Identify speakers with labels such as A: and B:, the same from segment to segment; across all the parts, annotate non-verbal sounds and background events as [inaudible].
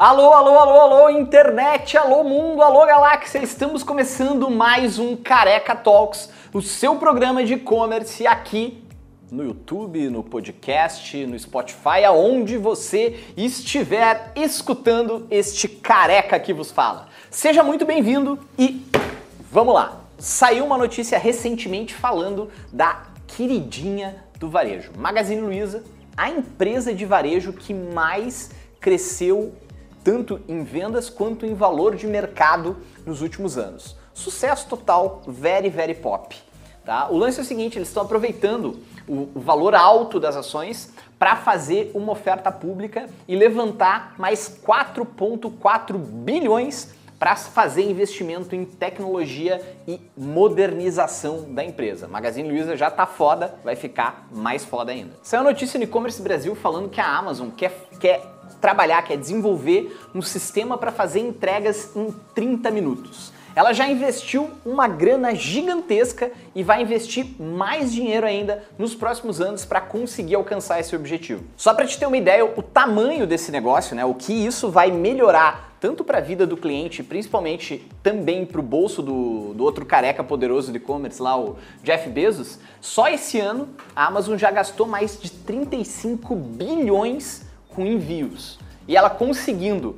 A: Alô, alô, alô, alô, internet, alô, mundo, alô, galáxia! Estamos começando mais um Careca Talks, o seu programa de e-commerce aqui no YouTube, no podcast, no Spotify, aonde você estiver escutando este careca que vos fala. Seja muito bem-vindo e vamos lá! Saiu uma notícia recentemente falando da queridinha do varejo, Magazine Luiza, a empresa de varejo que mais cresceu tanto em vendas quanto em valor de mercado nos últimos anos. Sucesso total, very, very pop. Tá? O lance é o seguinte, eles estão aproveitando o, o valor alto das ações para fazer uma oferta pública e levantar mais 4,4 bilhões para fazer investimento em tecnologia e modernização da empresa. Magazine Luiza já tá foda, vai ficar mais foda ainda. Saiu notícia no e-commerce Brasil falando que a Amazon quer, quer trabalhar, quer desenvolver um sistema para fazer entregas em 30 minutos. Ela já investiu uma grana gigantesca e vai investir mais dinheiro ainda nos próximos anos para conseguir alcançar esse objetivo. Só para te ter uma ideia, o tamanho desse negócio, né, o que isso vai melhorar tanto para a vida do cliente, principalmente também para o bolso do, do outro careca poderoso de e-commerce lá, o Jeff Bezos, só esse ano a Amazon já gastou mais de 35 bilhões com envios. E ela conseguindo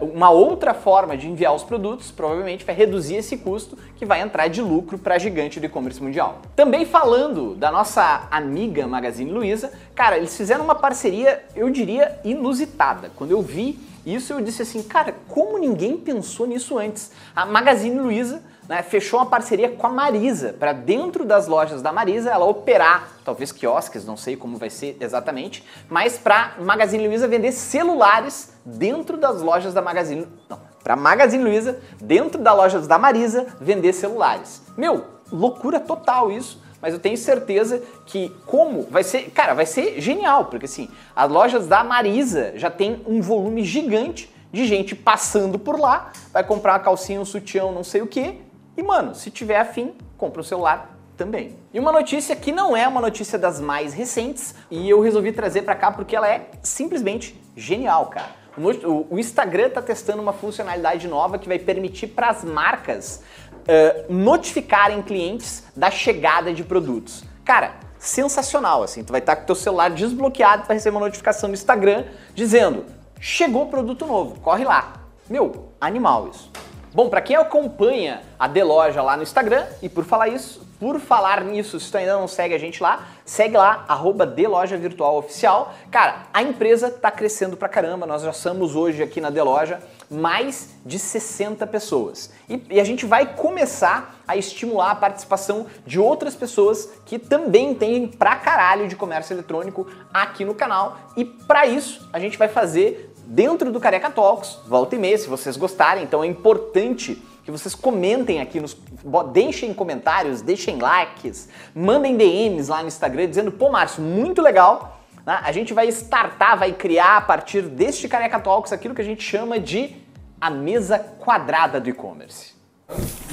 A: uh, uma outra forma de enviar os produtos, provavelmente vai reduzir esse custo que vai entrar de lucro para a gigante do e-commerce mundial. Também falando da nossa amiga Magazine Luiza, cara, eles fizeram uma parceria, eu diria, inusitada. Quando eu vi isso, eu disse assim, cara, como ninguém pensou nisso antes? A Magazine Luiza né, fechou uma parceria com a Marisa, para dentro das lojas da Marisa ela operar, talvez quiosques, não sei como vai ser exatamente, mas para Magazine Luiza vender celulares dentro das lojas da Magazine Não, para Magazine Luiza, dentro das lojas da Marisa, vender celulares. Meu, loucura total isso mas eu tenho certeza que como vai ser, cara, vai ser genial, porque assim, as lojas da Marisa já tem um volume gigante de gente passando por lá, vai comprar uma calcinha, um sutiã, não sei o que, e, mano, se tiver afim, compra o celular também. E uma notícia que não é uma notícia das mais recentes, e eu resolvi trazer para cá porque ela é simplesmente genial, cara. O Instagram está testando uma funcionalidade nova que vai permitir para as marcas uh, notificarem clientes da chegada de produtos. Cara, sensacional, assim. Tu vai estar tá com teu celular desbloqueado para receber uma notificação do Instagram dizendo: chegou produto novo, corre lá. Meu, animal isso. Bom, para quem acompanha a Deloja lá no Instagram, e por falar isso, por falar nisso, se tu ainda não segue a gente lá, segue lá, arroba Virtual Oficial. Cara, a empresa tá crescendo pra caramba, nós já somos hoje aqui na Deloja mais de 60 pessoas. E, e, a gente vai começar a estimular a participação de outras pessoas que também têm pra caralho de comércio eletrônico aqui no canal. E para isso, a gente vai fazer dentro do Careca Talks, volta e meia, se vocês gostarem. Então é importante que vocês comentem aqui, nos, deixem comentários, deixem likes, mandem DMs lá no Instagram dizendo, pô Márcio, muito legal. Né? A gente vai startar, vai criar a partir deste Careca Talks aquilo que a gente chama de a mesa quadrada do e-commerce.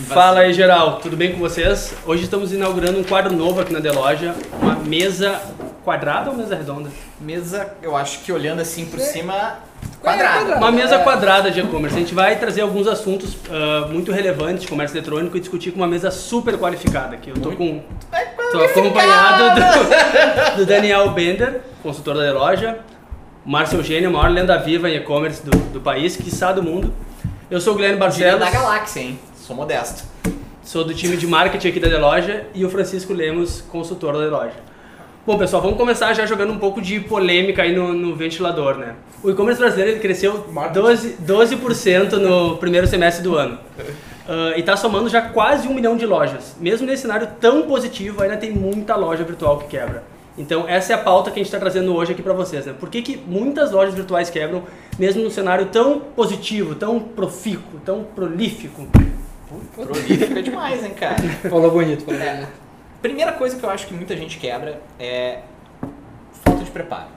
B: Fala aí, geral, tudo bem com vocês? Hoje estamos inaugurando um quadro novo aqui na Deloja, uma mesa quadrada ou mesa redonda?
A: Mesa, eu acho que olhando assim por é. cima, quadrada.
B: Uma mesa é. quadrada de e-commerce. A gente vai trazer alguns assuntos uh, muito relevantes de comércio eletrônico e discutir com uma mesa super qualificada aqui. Eu tô com tô acompanhado do, [laughs] do, Daniel Bender, consultor da loja, Márcio Eugênio, maior lenda viva em e-commerce do, do país, quiçá do mundo. Eu sou o Guilherme Barcelos.
A: da galáxia, hein? Sou modesto.
B: Sou do time de marketing aqui da Deloja e o Francisco Lemos, consultor da Deloja. Bom, pessoal, vamos começar já jogando um pouco de polêmica aí no, no ventilador, né? O e-commerce brasileiro ele cresceu 12%, 12 no primeiro semestre do ano. Uh, e está somando já quase um milhão de lojas. Mesmo nesse cenário tão positivo, ainda tem muita loja virtual que quebra. Então, essa é a pauta que a gente está trazendo hoje aqui para vocês. Né? Por que, que muitas lojas virtuais quebram, mesmo num cenário tão positivo, tão profícuo, tão prolífico?
A: Prolífico é demais, hein, cara? [laughs]
B: Falou bonito, falou é. bonito.
A: Primeira coisa que eu acho que muita gente quebra é falta de preparo.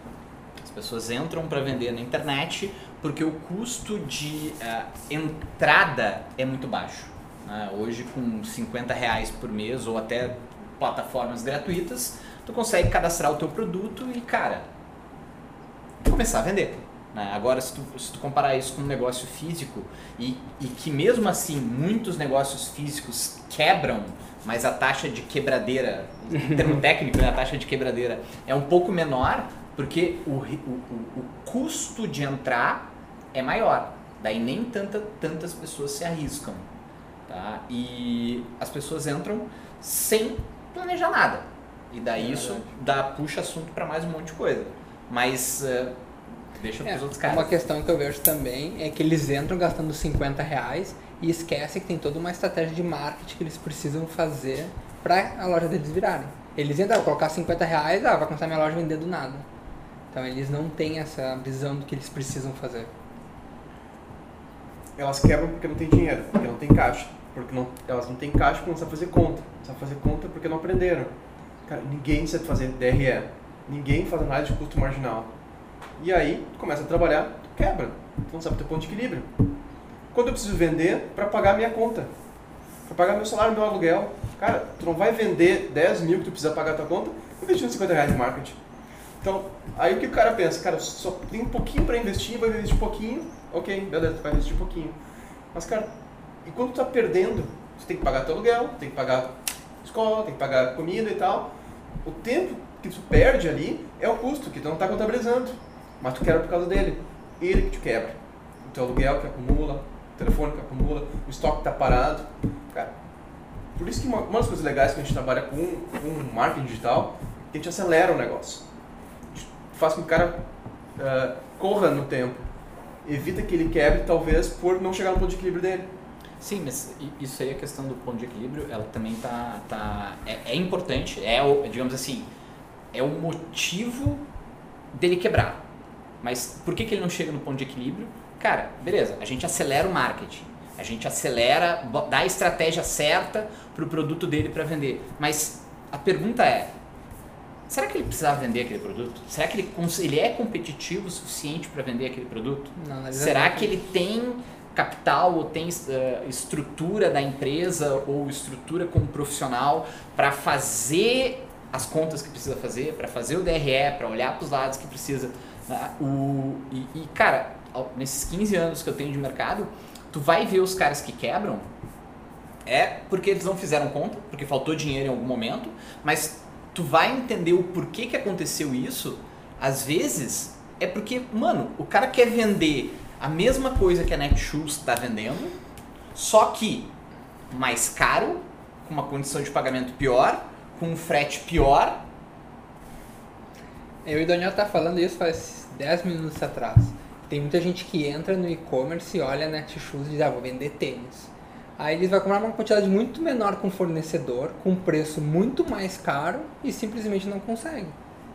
A: As pessoas entram para vender na internet porque o custo de uh, entrada é muito baixo. Né? Hoje, com 50 reais por mês ou até plataformas gratuitas, tu consegue cadastrar o teu produto e, cara, começar a vender. Né? Agora, se tu, se tu comparar isso com um negócio físico, e, e que mesmo assim muitos negócios físicos quebram, mas a taxa de quebradeira, em [laughs] termo técnico, né, a taxa de quebradeira é um pouco menor, porque o, o, o, o custo de entrar é maior. Daí nem tanta, tantas pessoas se arriscam. Tá? E as pessoas entram sem planejar nada. E daí é isso dá, puxa assunto para mais um monte de coisa. Mas uh, deixa é, os outros caras.
C: Uma questão que eu vejo também é que eles entram gastando 50 reais e esquecem que tem toda uma estratégia de marketing que eles precisam fazer para a loja deles virarem. Eles entram, vou colocar 50 reais, ah, vai começar minha loja a vender do nada. Então eles não têm essa visão do que eles precisam fazer.
D: Elas quebram porque não tem dinheiro, porque não tem caixa. Porque não, elas não têm caixa porque não sabem fazer conta. Não sabem fazer conta porque não aprenderam. Cara, ninguém sabe fazer DRE. Ninguém faz análise de custo marginal. E aí, tu começa a trabalhar, tu quebra. Tu não sabe ter ponto de equilíbrio. Quando eu preciso vender para pagar minha conta, para pagar meu salário, meu aluguel, cara, tu não vai vender 10 mil que tu precisa pagar a tua conta investindo 50 reais de marketing. Então, aí o que o cara pensa? Cara, só tem um pouquinho para investir, vai investir um pouquinho, ok, beleza, tu vai investir um pouquinho. Mas, cara, e quando tu tá perdendo, você tem que pagar teu aluguel, tem que pagar escola, tem que pagar comida e tal. O tempo que tu perde ali é o custo que tu não está contabilizando, mas tu quebra por causa dele. Ele que te quebra. O teu aluguel que acumula, o telefone que acumula, o estoque que está parado. Cara, por isso que uma, uma das coisas legais que a gente trabalha com, com marketing digital é que a gente acelera o negócio. Faz com que o cara uh, corra no tempo. Evita que ele quebre, talvez, por não chegar no ponto de equilíbrio dele.
A: Sim, mas isso aí, a questão do ponto de equilíbrio, ela também tá, tá é, é importante, é digamos assim, é o motivo dele quebrar. Mas por que, que ele não chega no ponto de equilíbrio? Cara, beleza, a gente acelera o marketing, a gente acelera, dá a estratégia certa para o produto dele para vender. Mas a pergunta é, será que ele precisava vender aquele produto? Será que ele, ele é competitivo o suficiente para vender aquele produto? Não, será que ele tem capital ou tem uh, estrutura da empresa ou estrutura como profissional para fazer as contas que precisa fazer, para fazer o DRE, para olhar para os lados que precisa. O, e, e, cara, nesses 15 anos que eu tenho de mercado, tu vai ver os caras que quebram, é porque eles não fizeram conta, porque faltou dinheiro em algum momento, mas tu vai entender o porquê que aconteceu isso, às vezes é porque, mano, o cara quer vender a mesma coisa que a Netshoes está vendendo, só que mais caro, com uma condição de pagamento pior, com um frete pior.
C: Eu e o Daniel tá falando isso faz 10 minutos atrás. Tem muita gente que entra no e-commerce e olha Netshoes e diz, ah, vou vender tênis. Aí eles vão comprar uma quantidade muito menor com fornecedor, com preço muito mais caro e simplesmente não consegue.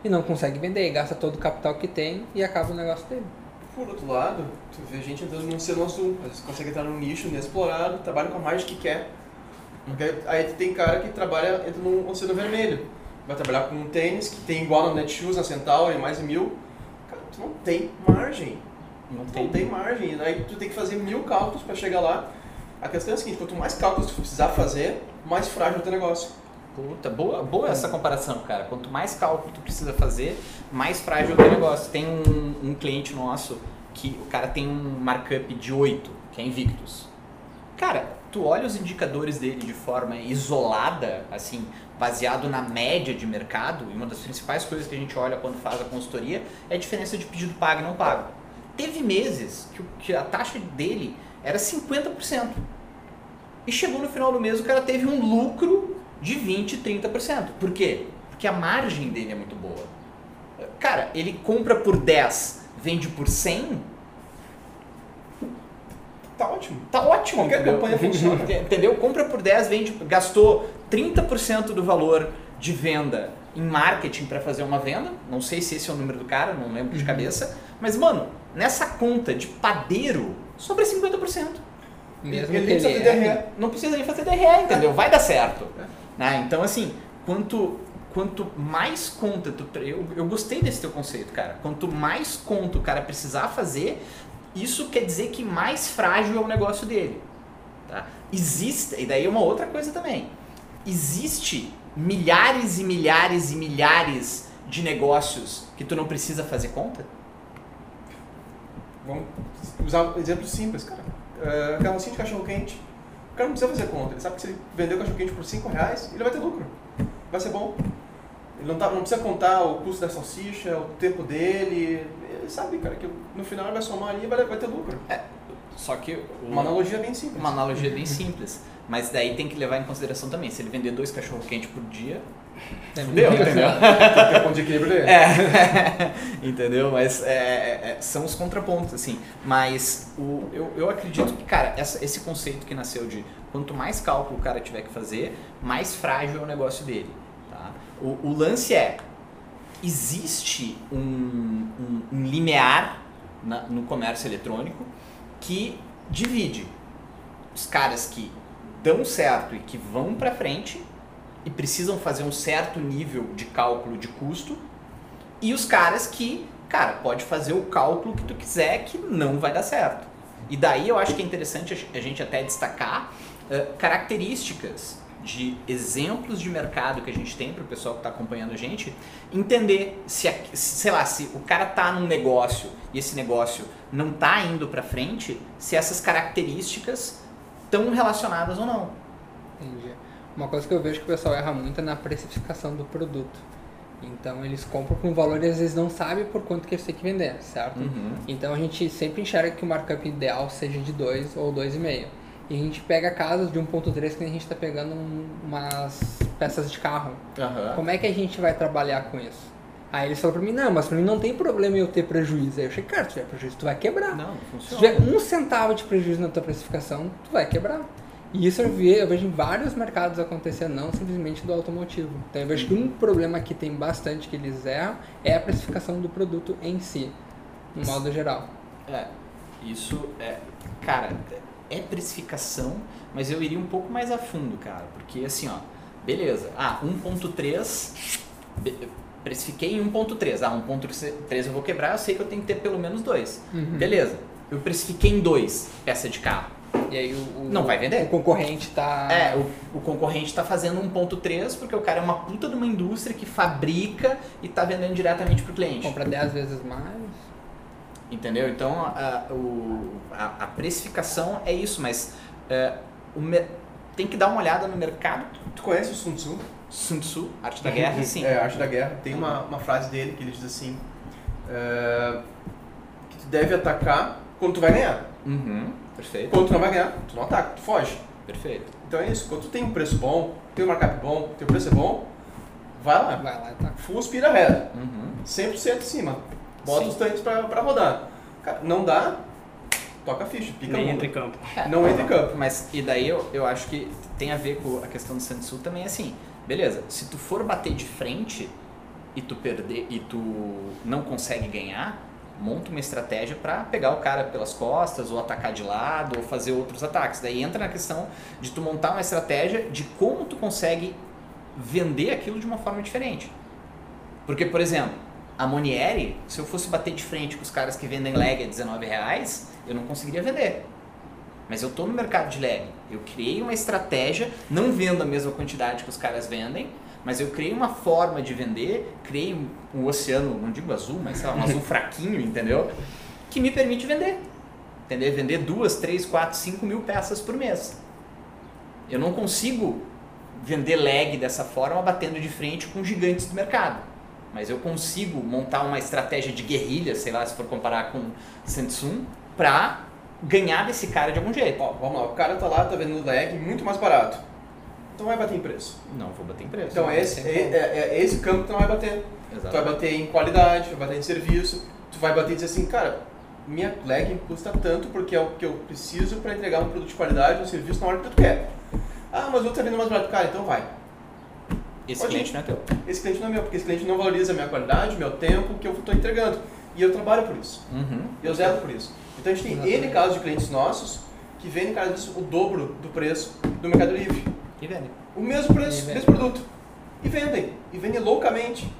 C: E não consegue vender, gasta todo o capital que tem e acaba o negócio dele.
D: Por outro lado, tu vê gente entrando num oceano azul, eles conseguem entrar num nicho inexplorado, trabalham com a margem que quer. Aí tem cara que trabalha, entra num oceano vermelho, vai trabalhar com um tênis que tem igual no Netshoes, na Centauri, mais de mil. Cara, tu não tem margem. Não, tem. não tem margem. Aí tu tem que fazer mil cálculos para chegar lá. A questão é a seguinte, quanto mais cálculos tu precisar fazer, mais frágil é o teu negócio.
A: Puta, boa, boa essa comparação, cara. Quanto mais cálculo tu precisa fazer, mais frágil é o teu negócio. Tem um, um cliente nosso que o cara tem um markup de 8, que é Invictus. Cara, tu olha os indicadores dele de forma isolada, assim, baseado na média de mercado, e uma das principais coisas que a gente olha quando faz a consultoria é a diferença de pedido pago e não pago. Teve meses que, a taxa dele era 50%. E chegou no final do mês o cara teve um lucro de 20, 30%. Por quê? Porque a margem dele é muito boa. Cara, ele compra por 10, vende por 100,
D: tá ótimo.
A: Tá ótimo.
D: Qualquer entendeu? campanha funciona.
A: entendeu? Compra por 10, vende, gastou 30% do valor de venda em marketing para fazer uma venda. Não sei se esse é o número do cara, não lembro de uhum. cabeça. Mas, mano, nessa conta de padeiro, sobre 50%.
C: Mesmo ele, ele fazer DRE.
A: Não precisa nem fazer DRE, entendeu? Vai dar certo. Né? Então, assim, quanto, quanto mais conta tu, eu, eu gostei desse teu conceito, cara. Quanto mais conta o cara precisar fazer, isso quer dizer que mais frágil é o negócio dele. Tá? Existe, e daí é uma outra coisa também. Existe milhares e milhares e milhares de negócios que tu não precisa fazer conta?
D: vamos usar um exemplo simples, cara. Uh, carrocinho de cachorro quente. O cara não precisa fazer conta. Ele sabe que se ele vender o cachorro quente por 5 reais, ele vai ter lucro. Vai ser bom. Ele não, tá, não precisa contar o custo da salsicha, o tempo dele. Ele sabe, cara, que no final ele vai somar ali e vai, vai ter lucro.
A: É, só que o-
D: Uma analogia bem simples.
A: uma analogia bem simples. Mas daí tem que levar em consideração também, se ele vender dois cachorro quente por dia,
C: É
A: fudeu,
C: muito
A: entendeu?
D: Tem ponto de equilíbrio dele.
A: É, [laughs] entendeu? Mas é, é, é, são os contrapontos, assim. Mas o, eu, eu acredito que, cara, essa- esse conceito que nasceu de quanto mais cálculo o cara tiver que fazer, mais frágil é o negócio dele. O, o lance é, existe um, um, um limiar na- no comércio eletrônico que divide os caras que dão certo e que vão para frente e precisam fazer um certo nível de cálculo de custo e os caras que, cara, pode fazer o cálculo que tu quiser que não vai dar certo. E daí eu acho que é interessante a gente até destacar eh, características de exemplos de mercado que a gente tem para o pessoal que está acompanhando a gente entender se, sei lá, se o cara tá num negócio e esse negócio não tá indo para frente, se essas características estão relacionadas ou não.
C: Entendi. Uma coisa que eu vejo que o pessoal erra muito é na precificação do produto. Então eles compram com valor e às vezes não sabem por quanto que eles têm que vender, certo?
A: Uhum.
C: Então a gente sempre enxerga que o markup ideal seja de 2 ou 2,5. E a gente pega casos de 1.3 que a gente está pegando um- umas peças de carro.
A: Aham.
C: Como é que a gente vai trabalhar com isso? Aí eles falaram pra mim, não, mas pra mim não tem problema eu ter prejuízo. Aí eu achei, cara, se tiver prejuízo, tu vai quebrar.
A: Não, não
C: Se
A: funciona.
C: tiver um centavo de prejuízo na tua precificação, tu vai quebrar. E isso eu, ve- eu vejo em vários mercados acontecer, não simplesmente do automotivo. Então eu vejo que um problema que tem bastante que eles erram é a precificação do produto em si, no modo geral.
A: É, isso é. Cara, é precificação, mas eu iria um pouco mais a fundo, cara. Porque assim, ó, beleza. Ah, 1.3. be- Precifiquei em 1.3. Ah, 1.3 eu vou quebrar, eu sei que eu tenho que ter pelo menos dois. Beleza. Eu precifiquei em 2 peça de carro.
C: E aí o, o-
A: Não vai vender.
C: o concorrente tá.
A: É, o, o concorrente está fazendo 1.3 porque o cara é uma puta de uma indústria que fabrica e está vendendo diretamente pro cliente.
C: compra 10 vezes mais.
A: Entendeu? Então a, o- a- a precificação é isso, mas é, o tem que dar uma olhada no mercado.
D: Tu conhece o Sun Tzu?
A: Sun Tzu, Arte da Guerra, sim.
D: É, Arte da Guerra. Tem uma, uma frase dele que ele diz assim: é, que tu deve atacar quando tu vai ganhar.
A: Uhum, perfeito,
D: Quando tu não vai ganhar, tu não ataca, tu foge.
A: perfeito.
D: Então é isso. Quando tu tem um preço bom, tem um markup bom, teu preço é bom, vai lá.
C: Vai lá e tá.
D: Full speed ahead.
A: Uhum.
D: 100% em cima. Bota
A: Sim.
D: os tanques pra, pra rodar. Cara, não dá, toca a ficha, pica
B: Nem entra em campo.
D: Não entra em campo.
A: Mas e daí eu, eu acho que tem a ver com a questão do Sun Tzu também assim. Beleza, se tu for bater de frente e tu perder e tu não consegue ganhar, monta uma estratégia para pegar o cara pelas costas ou atacar de lado ou fazer outros ataques. Daí entra na questão de tu montar uma estratégia de como tu consegue vender aquilo de uma forma diferente. Porque, por exemplo, a Monieri, se eu fosse bater de frente com os caras que vendem leg a 19 reais, eu não conseguiria vender. Mas eu estou no mercado de leg. Eu criei uma estratégia, não vendo a mesma quantidade que os caras vendem, mas eu criei uma forma de vender, criei um, um oceano, não digo azul, mas sei lá, um azul [laughs] fraquinho, entendeu? Que me permite vender. Entendeu? Vender duas, três, quatro, cinco mil peças por mês. Eu não consigo vender leg dessa forma batendo de frente com gigantes do mercado. Mas eu consigo montar uma estratégia de guerrilha, sei lá, se for comparar com Samsung, para ganhar desse cara de algum jeito.
D: Ó, vamos lá, o cara tá lá, tá vendendo leg muito mais barato. Então vai bater em preço.
A: Não vou bater em preço.
D: Então é esse, é, é- é esse campo que tu não vai bater. Tu vai
A: Exato.
D: bater em qualidade, vai bater em serviço, tu vai bater e dizer assim, cara, minha leg custa tanto porque é o que eu preciso para entregar um produto de qualidade, um serviço na hora que tu quer. Ah, mas o outro tá vendendo mais barato. Cara, então vai.
A: Esse
D: Pode
A: cliente
D: ir.
A: não é teu.
D: Esse cliente não é meu, porque esse cliente não valoriza a minha qualidade, meu tempo, que eu estou entregando. E eu trabalho por isso.
A: Uhum.
D: E eu zero por isso. Então a gente tem
C: Exatamente.
D: N casos de clientes nossos que vendem, cara, disso, o dobro do preço do Mercado Livre.
A: E vende.
D: O mesmo preço, o
C: vendem.
D: mesmo produto. E vendem. E vendem loucamente.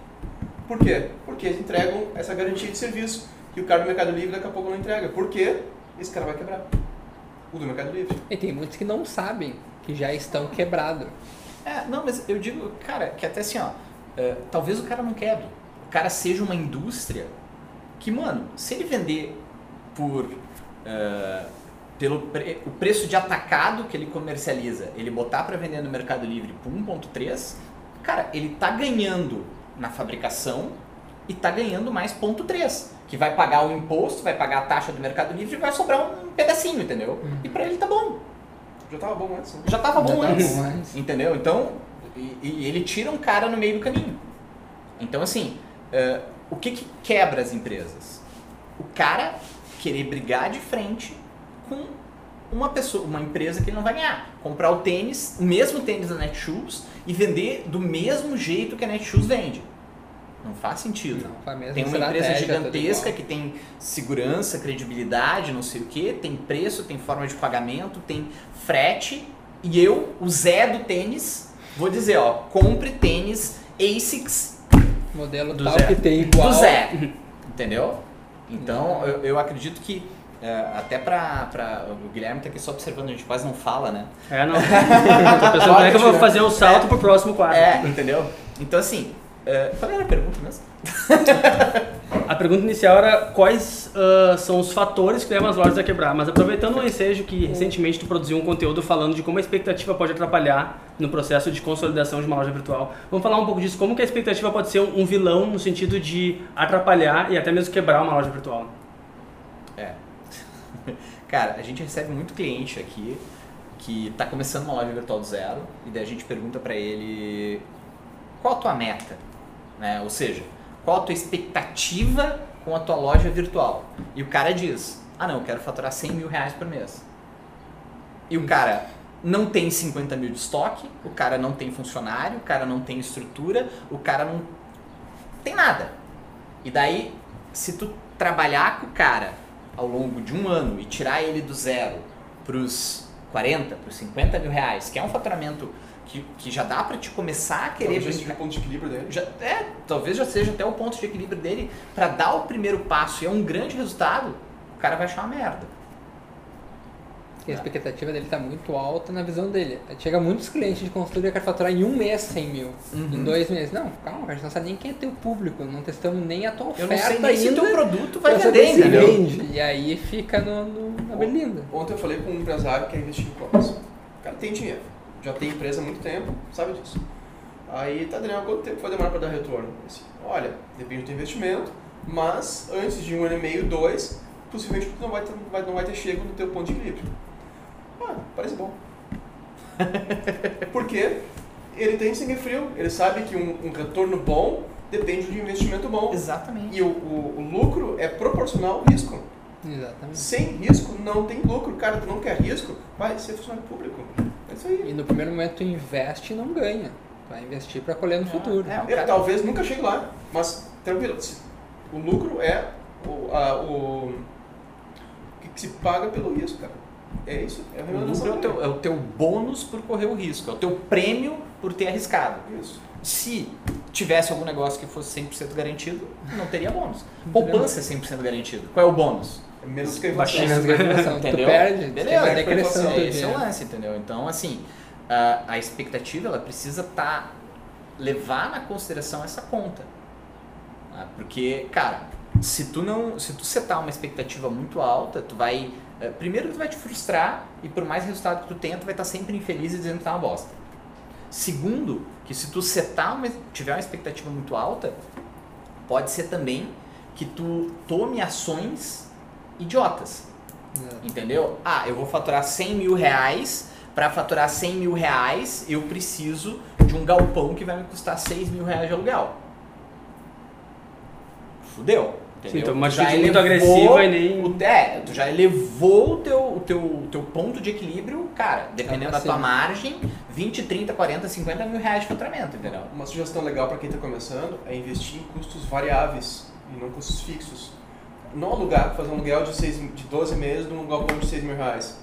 D: Por quê? Porque eles entregam essa garantia de serviço que o cara do Mercado Livre daqui a pouco não entrega. Por quê? Esse cara vai quebrar. O do Mercado Livre.
C: E tem muitos que não sabem que já estão quebrados.
A: É, não, mas eu digo, cara, que até assim, ó, é, talvez o cara não quebre. O cara seja uma indústria que, mano, se ele vender por eh, pelo pre- o preço de atacado que ele comercializa, ele botar para vender no Mercado Livre por 1.3, cara, ele tá ganhando na fabricação e tá ganhando mais ponto 3, que vai pagar o imposto, vai pagar a taxa do Mercado Livre e vai sobrar um pedacinho, entendeu? E para ele tá bom.
D: Já tava bom antes, né?
A: Já tava bom
C: Já tava
A: antes.
C: bom antes.
A: Entendeu? Então, e, e ele tira um cara no meio do caminho. Então, assim, eh, o que, que quebra as empresas? O cara querer brigar de frente com uma pessoa, uma empresa que ele não vai ganhar. Comprar o tênis, o mesmo tênis da Netshoes e vender do mesmo jeito que a Netshoes vende. Não faz sentido.
C: Não,
A: Tem uma empresa gigantesca que tem segurança, credibilidade, não sei o que, tem preço, tem forma de pagamento, tem frete. E eu, o Zé do tênis, vou dizer, ó, compre tênis ASICS
C: Modelo
B: Do
C: tal
B: Zé.
C: que tem igual.
A: do Zé. [laughs] Entendeu? Então, eu, eu acredito que é, até pra, pra. O Guilherme tá aqui só observando, a gente quase não fala, né?
B: É, não. [laughs] Tô pensando como é que eu vou fazer o salto pro próximo quadro.
A: É, entendeu? Então, assim, é, qual era a pergunta mesmo? [laughs]
B: A pergunta inicial era quais ah, são os fatores que levam as lojas a quebrar. Mas aproveitando o ensejo que recentemente tu produziu um conteúdo falando de como a expectativa pode atrapalhar no processo de consolidação de uma loja virtual. Vamos falar um pouco disso. Como que a expectativa pode ser um, vilão no sentido de atrapalhar e até mesmo quebrar uma loja virtual?
A: É. [laughs] Cara, a gente recebe muito cliente aqui que tá começando uma loja virtual do zero e daí a gente pergunta pra ele qual a tua meta, né? Ou seja, qual a tua expectativa com a tua loja virtual? E o cara diz, ah não, eu quero faturar 100 mil reais por mês. E o cara não tem 50 mil de estoque, o cara não tem funcionário, o cara não tem estrutura, o cara não tem nada. E daí, se tu trabalhar com o cara ao longo de um ano e tirar ele do zero para os 40, para os 50 mil reais, que é um faturamento que, que já dá para te começar a querer
D: Talvez
A: brincar-
D: o ponto de equilíbrio dele.
A: já, é, talvez já seja até o ponto de equilíbrio dele para dar o primeiro passo e é um grande resultado, o cara vai achar uma merda.
C: Porque a expectativa dele tá muito alta na visão dele. Chega muitos clientes de consultoria que querem faturar em um mês 100 mil.
A: Uhum.
C: Em dois meses. Não, calma, a gente não sabe nem quem é teu público. Não testamos nem a tua
A: Eu
C: oferta
A: não sei nem se o
C: ainda.
A: teu produto vai vender,
C: se
A: entendeu?
C: vende. E aí fica no, no, na berlinda.
D: Ontem eu falei com um empresário que quer investir em e-commerce. O cara tem dinheiro, já tem empresa há muito tempo, sabe disso. Aí, tá, Daniel, quanto tempo vai demorar para dar retorno? Olha, depende do teu investimento, mas antes de um ano e meio, dois, possivelmente tu não vai ter, vai, não vai ter chego no teu ponto de equilíbrio. Ah, parece bom. [laughs] Porque ele tem sangue frio, ele sabe que um, um retorno bom depende de um investimento bom.
A: Exatamente.
D: E o, o, o lucro é proporcional ao risco.
C: Exatamente.
D: Sem risco não tem lucro. Cara, tu não quer risco, vai ser funcionário público. É isso aí.
C: E no primeiro momento tu investe e não ganha. Tu vai investir para colher no futuro.
A: é, o
D: Eu,
A: cara-
D: talvez nunca chegue lá, mas tranquilo. O lucro é o, a- o que que se paga pelo risco, cara. É isso. É
A: O lucro é o, teu, é o teu bônus por correr o risco, é o teu prêmio por ter arriscado.
D: Isso.
A: Se tivesse algum negócio que fosse 100% garantido, não teria bônus. Poupança é 100% garantido. Qual é o bônus?
D: É menos que a inflação.
C: Menos graduação. tu
A: Entendeu?
C: perde, tu
A: Beleza,
C: vai
A: é
C: decrescendo teu
A: Esse é o lance, entendeu? Então, assim, a, a expectativa ela precisa tá, levar na consideração essa conta. tá? Porque, cara, se tu não, se tu setar uma expectativa muito alta, tu vai, eh, primeiro tu vai te frustrar e por mais resultado que tu tenha, tu vai estar sempre infeliz e dizendo que tá uma bosta. Segundo, que se tu setar uma, tiver uma expectativa muito alta, pode ser também que tu tome ações idiotas.
C: Exato.
A: Entendeu? Ah, eu vou faturar 100 mil reais. Para faturar 100 mil reais, eu preciso de um galpão que vai me custar 6 mil reais de aluguel. Fudeu. Entendeu?
B: então, uma atitude muito
A: elevou
B: agressiva e nem-
A: O, é, tu já elevou o teu, o teu, o teu ponto de equilíbrio, cara, dependendo da
C: pra
A: tua
C: cima.
A: margem, 20, 30, 40, 50 mil reais de faturamento, entendeu?
D: Uma sugestão legal para quem está começando é investir em custos variáveis e não custos fixos. Não alugar, fazer um aluguel de, seis, de 12 meses num galpão de 6 mil reais.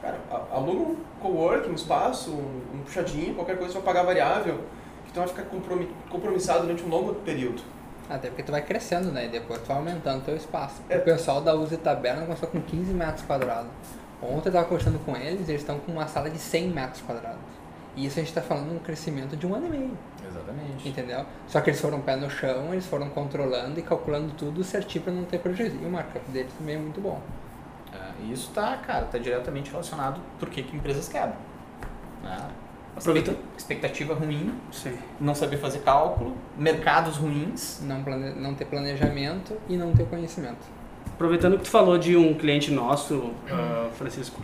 D: Cara, aluga um coworking, um espaço, um, um puxadinho, qualquer coisa, você vai pagar variável, que tu vai ficar compromi- compromissado durante um longo período.
C: Até porque tu vai crescendo, né? E depois tu vai aumentando teu espaço.
D: É.
C: O pessoal da Uzi Taberna começou com 15 metros quadrados. Ontem eu tava conversando com eles, eles estão com uma sala de 100 metros quadrados. E isso a gente está falando de um crescimento de um ano e meio,
A: Exatamente.
C: entendeu? Só que eles foram pé no chão, eles foram controlando e calculando tudo certinho para não ter prejuízo. E o markup deles também é muito bom.
A: É, e isso tá, cara, tá diretamente relacionado por que que empresas quebram. Né?
B: Aproveita-
A: Expecta- Expectativa ruim,
B: Sim.
A: não saber fazer cálculo, mercados ruins.
C: Não, plane... não ter planejamento e não ter conhecimento.
B: Aproveitando que tu falou de um cliente nosso, ah, Francisco,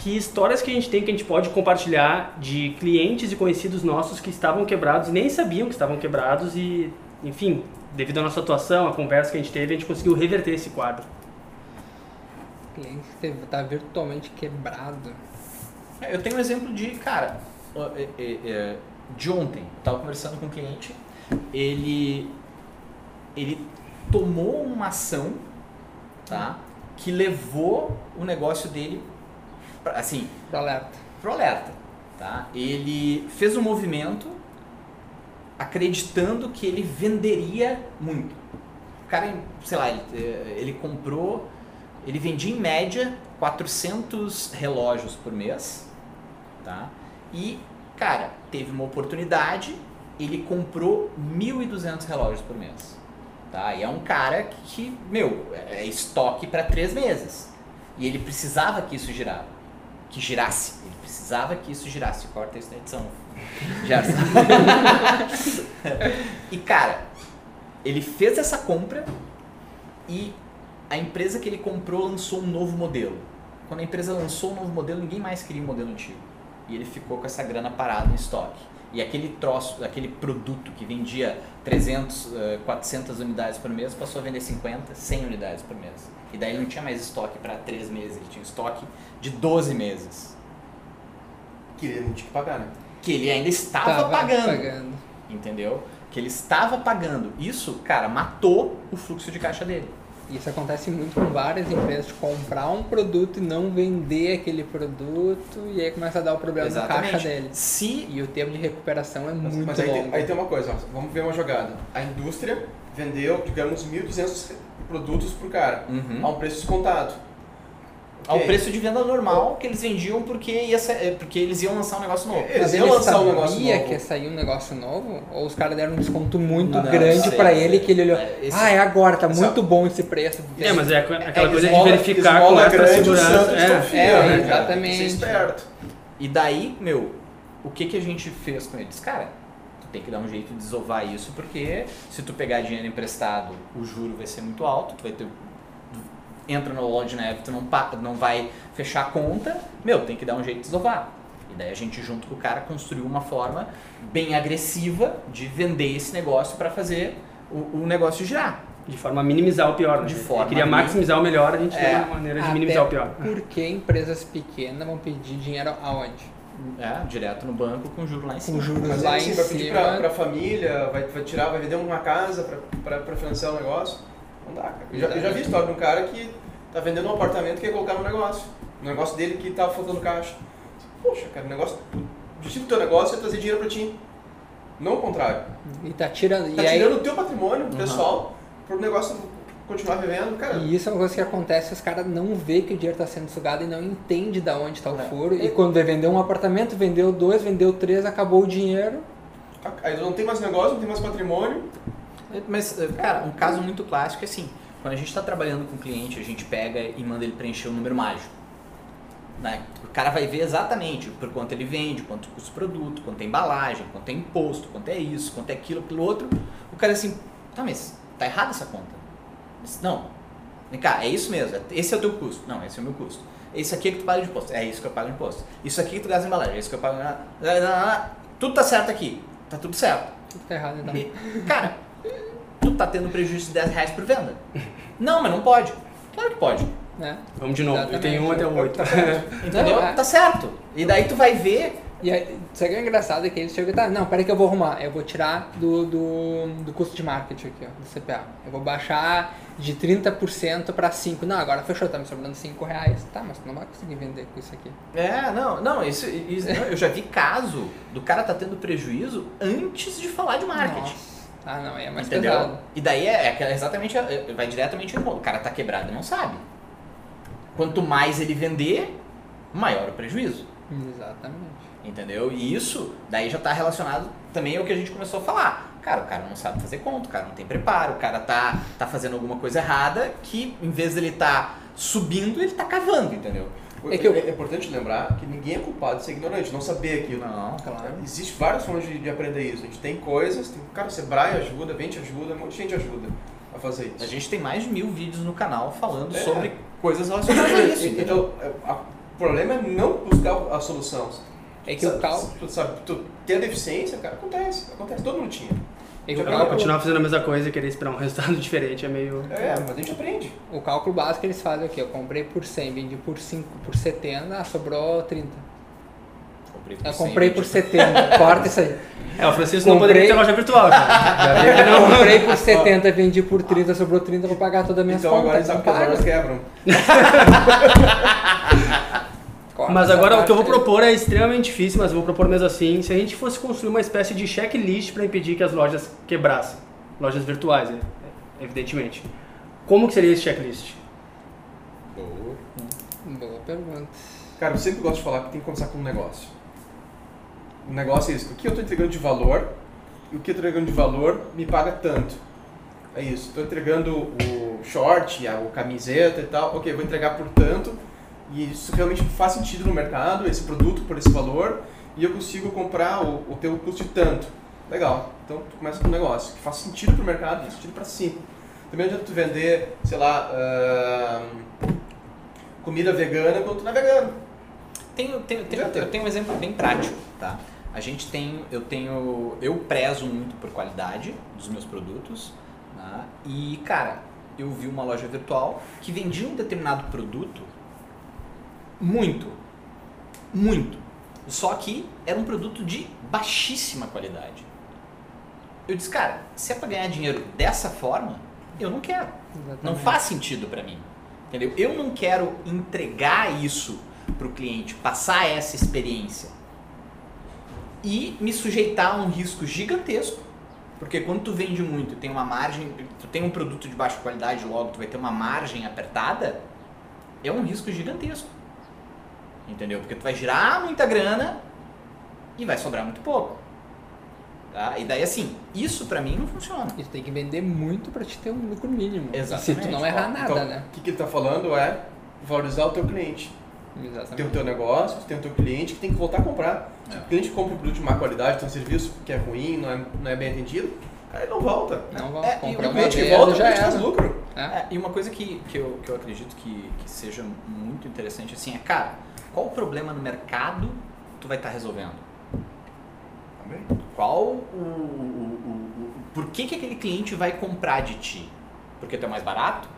B: que histórias que a gente tem que a gente pode compartilhar de clientes e conhecidos nossos que estavam quebrados e nem sabiam que estavam quebrados e, enfim, devido à nossa atuação, a conversa que a gente teve, a gente conseguiu reverter esse quadro.
C: Cliente está virtualmente quebrado.
A: É, Eu tenho um exemplo de, cara, é, é, de ontem, eu tava conversando com um cliente, ele, ele tomou uma ação, tá, que levou o negócio dele, assim,
C: Pro alerta.
A: pro alerta, tá? Ele fez um movimento acreditando que ele venderia muito. O cara, sei lá, ele, eh, ele comprou, ele vendia em média 400 relógios por mês, tá? E, cara, teve uma oportunidade, ele comprou 1.200 relógios por mês, tá? E é um cara que, meu, é estoque para três meses. E ele precisava que isso girava, que girasse. Ele precisava que isso girasse. Corta isso na edição. [laughs] Gerson. e cara, ele fez essa compra e a empresa que ele comprou lançou um novo modelo. Quando a empresa lançou um novo modelo, ninguém mais queria o modelo antigo. E ele ficou com essa grana parada em estoque. E aquele troço, aquele produto que vendia 300, eh, 400 unidades por mês, passou a vender 50, 100 unidades por mês. E daí ele não tinha mais estoque para 3 meses, ele tinha estoque de 12 meses.
D: Que ele não tinha que pagar, né?
A: Que ele ainda estava
C: Tava
A: pagando
C: pagando.
A: entendeu? Que ele estava pagando. Isso, cara, matou o fluxo de caixa dele.
C: Isso acontece muito com várias empresas de comprar um produto e não vender aquele produto e aí começa a dar o problema no caixa dele.
A: Se
C: E o tempo de recuperação é
D: Mas,
C: muito
D: mas aí, tem,
C: longo.
D: aí tem uma coisa, vamos ver uma jogada. A indústria vendeu, digamos, 1.200 produtos pro cara,
A: Uhum.
D: a um preço descontado.
A: Ao
D: Ok.
A: preço de venda normal que eles vendiam porque, ia ser- é, porque eles iam lançar um negócio novo.
D: Eles iam lançar um negócio novo.
C: que ia sair um negócio novo? Ou os caras deram um desconto muito
A: Não
C: grande
A: sei.
C: ele que ele olhou,
A: É, esse-
C: ah, é agora, tá
D: Esse-
C: muito bom esse preço.
B: É, mas é aqu- aquela
D: É,
B: coisa de
D: esmola-
B: verificar com
D: o
B: segurança. É.
C: É,
D: né,
C: exatamente.
D: Tem que ser esperto.
A: E daí, meu, o que, que a gente fez com eles? Cara, tu tem que dar um jeito de desovar isso, porque se tu pegar dinheiro emprestado, o juro vai ser muito alto, tu vai ter. Entra no Lodge Nav, tu não, pa- não vai fechar a conta, meu, tem que dar um jeito de desovar. E daí a gente, junto com o cara, construiu uma forma bem agressiva de vender esse negócio para fazer o, o negócio girar.
B: De forma a minimizar o pior. Né?
A: De forma
B: queria
A: a
B: maximizar o melhor, a gente
A: É.
B: tem uma maneira de minimizar o pior.
C: Porque empresas pequenas vão pedir dinheiro aonde?
A: É, direto no banco com juro lá em cima.
C: Com juros
D: Mas
C: lá
D: aí, assim,
C: em
D: vai pedir
C: cima.
D: pra, pra família, vai, vai tirar, vai vender uma casa pra, pra, pra financiar o negócio. Não dá, cara. Eu já, eu já vi história de um cara que tá vendendo um apartamento que quer colocar no negócio. O negócio dele que tava faltando caixa. Poxa, cara, o negócio. O objetivo do teu negócio é trazer dinheiro pra ti. Não o contrário.
C: E tá tirando.
D: Tá
C: e aí,
D: tirando o teu patrimônio
A: Uhum.
D: pessoal pro negócio continuar vivendo, cara.
C: E isso é uma coisa que acontece, os caras não vê que o dinheiro está sendo sugado e não entende da onde está o
A: É.
C: furo. E quando vai vender um apartamento, vendeu dois, vendeu três, acabou o dinheiro.
D: Aí não tem mais negócio, não tem mais patrimônio.
A: Mas, eh, cara, um caso muito clássico é assim, quando a gente está trabalhando com o cliente, a gente pega e manda ele preencher um número mágico. Né? O cara vai ver exatamente por quanto ele vende, quanto custa o produto, quanto é embalagem, quanto é imposto, quanto é isso, quanto é aquilo, aquilo outro. O cara assim, tá, mas tá errada essa conta. Não, vem cá, é isso mesmo, esse é o teu custo. Não, esse é o meu custo. Esse aqui é que tu paga de imposto. É isso que eu pago de imposto. Isso aqui que tu gasta em embalagem, é isso que eu pago. Tudo tá certo aqui. Tá tudo certo.
C: Tudo tá errado então.
A: Cara, tu tá tendo prejuízo de 10 reais por venda. Não, mas não pode. Claro que pode.
C: Né?
B: Vamos de novo, eu
C: Exatamente.
B: tenho um até o oito. [laughs]
A: Entendeu?
C: É.
A: Tá certo. E daí tu vai ver.
C: E aí, sabe o que é engraçado? É que eles chegam e tá, não, peraí que eu vou arrumar. Eu vou tirar do, do, do custo de marketing aqui, ó, do CPA. Eu vou baixar de 30% para 5%. Não, agora fechou, tá me sobrando 5 reais. Tá, mas tu não vai conseguir vender com isso aqui.
A: É, não, não, isso, isso- não, eu já vi caso do cara tá tendo prejuízo antes de falar de marketing.
C: Nossa. Ah, não, aí é mais
A: entendeu?
C: pesado.
A: E daí é, é aquela- exatamente, é- vai diretamente no ponto. O cara tá quebrado e não sabe. Quanto mais ele vender, maior o prejuízo.
C: Exatamente.
A: Entendeu? E isso daí já tá relacionado também ao que a gente começou a falar. Cara, o cara não sabe fazer conta, o cara não tem preparo, o cara tá, tá fazendo alguma coisa errada que em vez dele tá subindo, ele tá cavando, entendeu?
C: É eu-
D: é importante lembrar que ninguém é culpado de ser ignorante, não saber aquilo.
A: Não, claro.
D: Existem várias formas de, de aprender isso. A gente tem coisas, tem, cara, o Sebrae ajuda, Vente ajuda, um monte de gente ajuda a fazer isso.
A: A gente tem mais de mil vídeos no canal falando
D: É.
A: sobre coisas relacionadas a isso. [laughs]
D: Então, é, a- o problema é não buscar a solução.
C: É que o
D: Sabe-
C: cálculo.
D: Tu sabe, tu ter a deficiência, cara, acontece. Acontece, todo mundo tinha.
C: É que o cálculo,
B: Continuar fazendo a mesma coisa e querer esperar um [laughs] resultado diferente é meio.
D: É, mas a gente aprende.
C: o cálculo básico eles fazem aqui. Eu comprei por 100, vendi por 5, por 70, ah, sobrou 30.
A: Comprei por
C: Eu
A: 100,
C: comprei por
A: tipo,
C: 70, [laughs] corta isso aí.
B: É, o Francisco não
C: Comprei-
B: poderia ter loja virtual, cara. Não.
C: comprei por 70, vendi por 30, sobrou 30, eu vou pagar todas as minhas
D: Então agora a
C: contas.
D: gente sabe
C: não
D: que as
C: paga.
D: normas quebram. [laughs]
C: Corta
B: Mas agora o que eu vou propor é extremamente difícil, mas eu vou propor mesmo assim. Se a gente fosse construir uma espécie de checklist para impedir que as lojas quebrassem, lojas virtuais, né? evidentemente. Como que seria esse checklist?
A: Boa.
C: Boa pergunta.
D: Cara, eu sempre gosto de falar que tem que começar com um negócio. O negócio é isso. O que eu estou entregando de valor e o que eu estou entregando de valor me paga tanto. É isso. Estou entregando o short, a o camiseta e tal. Ok, vou entregar por tanto. E isso realmente faz sentido no mercado, esse produto por esse valor. E eu consigo comprar o, o teu custo de tanto. Legal. Então tu começa com um negócio que faz sentido para o mercado, faz sentido para si. Também adianta tu vender, sei lá, ahn, comida vegana quando tu não é vegano.
A: Tenho, tenho, tenho, eu tenho um exemplo bem prático, tá? A gente tem, eu tenho, eu prezo muito por qualidade dos meus produtos, né? E, cara, eu vi uma loja virtual que vendia um determinado produto muito, muito. Só que era um produto de baixíssima qualidade. Eu disse, cara, se é pra ganhar dinheiro dessa forma, eu não quero. Não
C: Exatamente.
A: faz sentido para mim. Entendeu? Eu não quero entregar isso para o cliente, passar essa experiência e me sujeitar a um risco gigantesco. Porque quando tu vende muito, tem uma margem, tu tem um produto de baixa qualidade, logo tu vai ter uma margem apertada, é um risco gigantesco. Entendeu? Porque tu vai girar muita grana e vai sobrar muito pouco. Tá? E daí assim, isso pra mim não funciona.
C: E tu tem que vender muito pra te ter um lucro mínimo.
A: Exatamente.
C: Se tu não errar nada,
D: então,
C: né?
D: O que, que ele está falando é valorizar o teu cliente. Tem o
C: Exatamente.
D: teu negócio, tem o teu cliente que tem que voltar a comprar. Se
A: É.
D: o cliente compra um produto de má qualidade, tem um serviço que é ruim, não é, não é bem atendido, cara, ele não volta.
C: Não vamos
A: É, e o
D: O
C: uma
D: cliente que volta, o
C: já
D: cliente faz lucro.
C: É.
A: É, e uma coisa que, que, eu, que eu acredito que, que seja muito interessante assim é, cara, qual o problema no mercado tu vai estar resolvendo? Qual o, o- o- Por que, que aquele cliente vai comprar de ti? Porque tu é mais barato?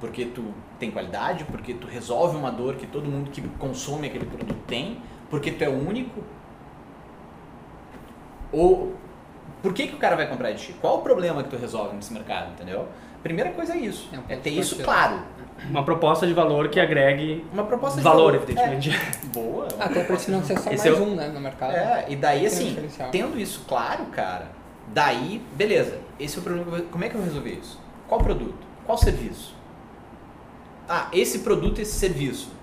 A: Porque tu tem qualidade? Porque tu resolve uma dor que todo mundo que consome aquele produto tem? Porque tu é único? Ou por que, que o cara vai comprar de ti? Qual o problema que tu resolve nesse mercado, entendeu? Primeira coisa é isso,
C: É um
A: é ter isso claro.
B: Uma proposta de valor que agregue
A: Uma proposta de
B: valor,
A: valor,
B: evidentemente.
A: É, [laughs] boa.
C: Até
A: proposta
C: te não ser só
B: Esse
C: mais
B: é o-
C: um, né, no mercado.
A: É, e daí assim, tendo isso claro, cara, daí, beleza, esse é o problema. que eu vou- Como é que eu vou resolver isso? Qual produto? Qual serviço? Ah, esse produto, esse serviço.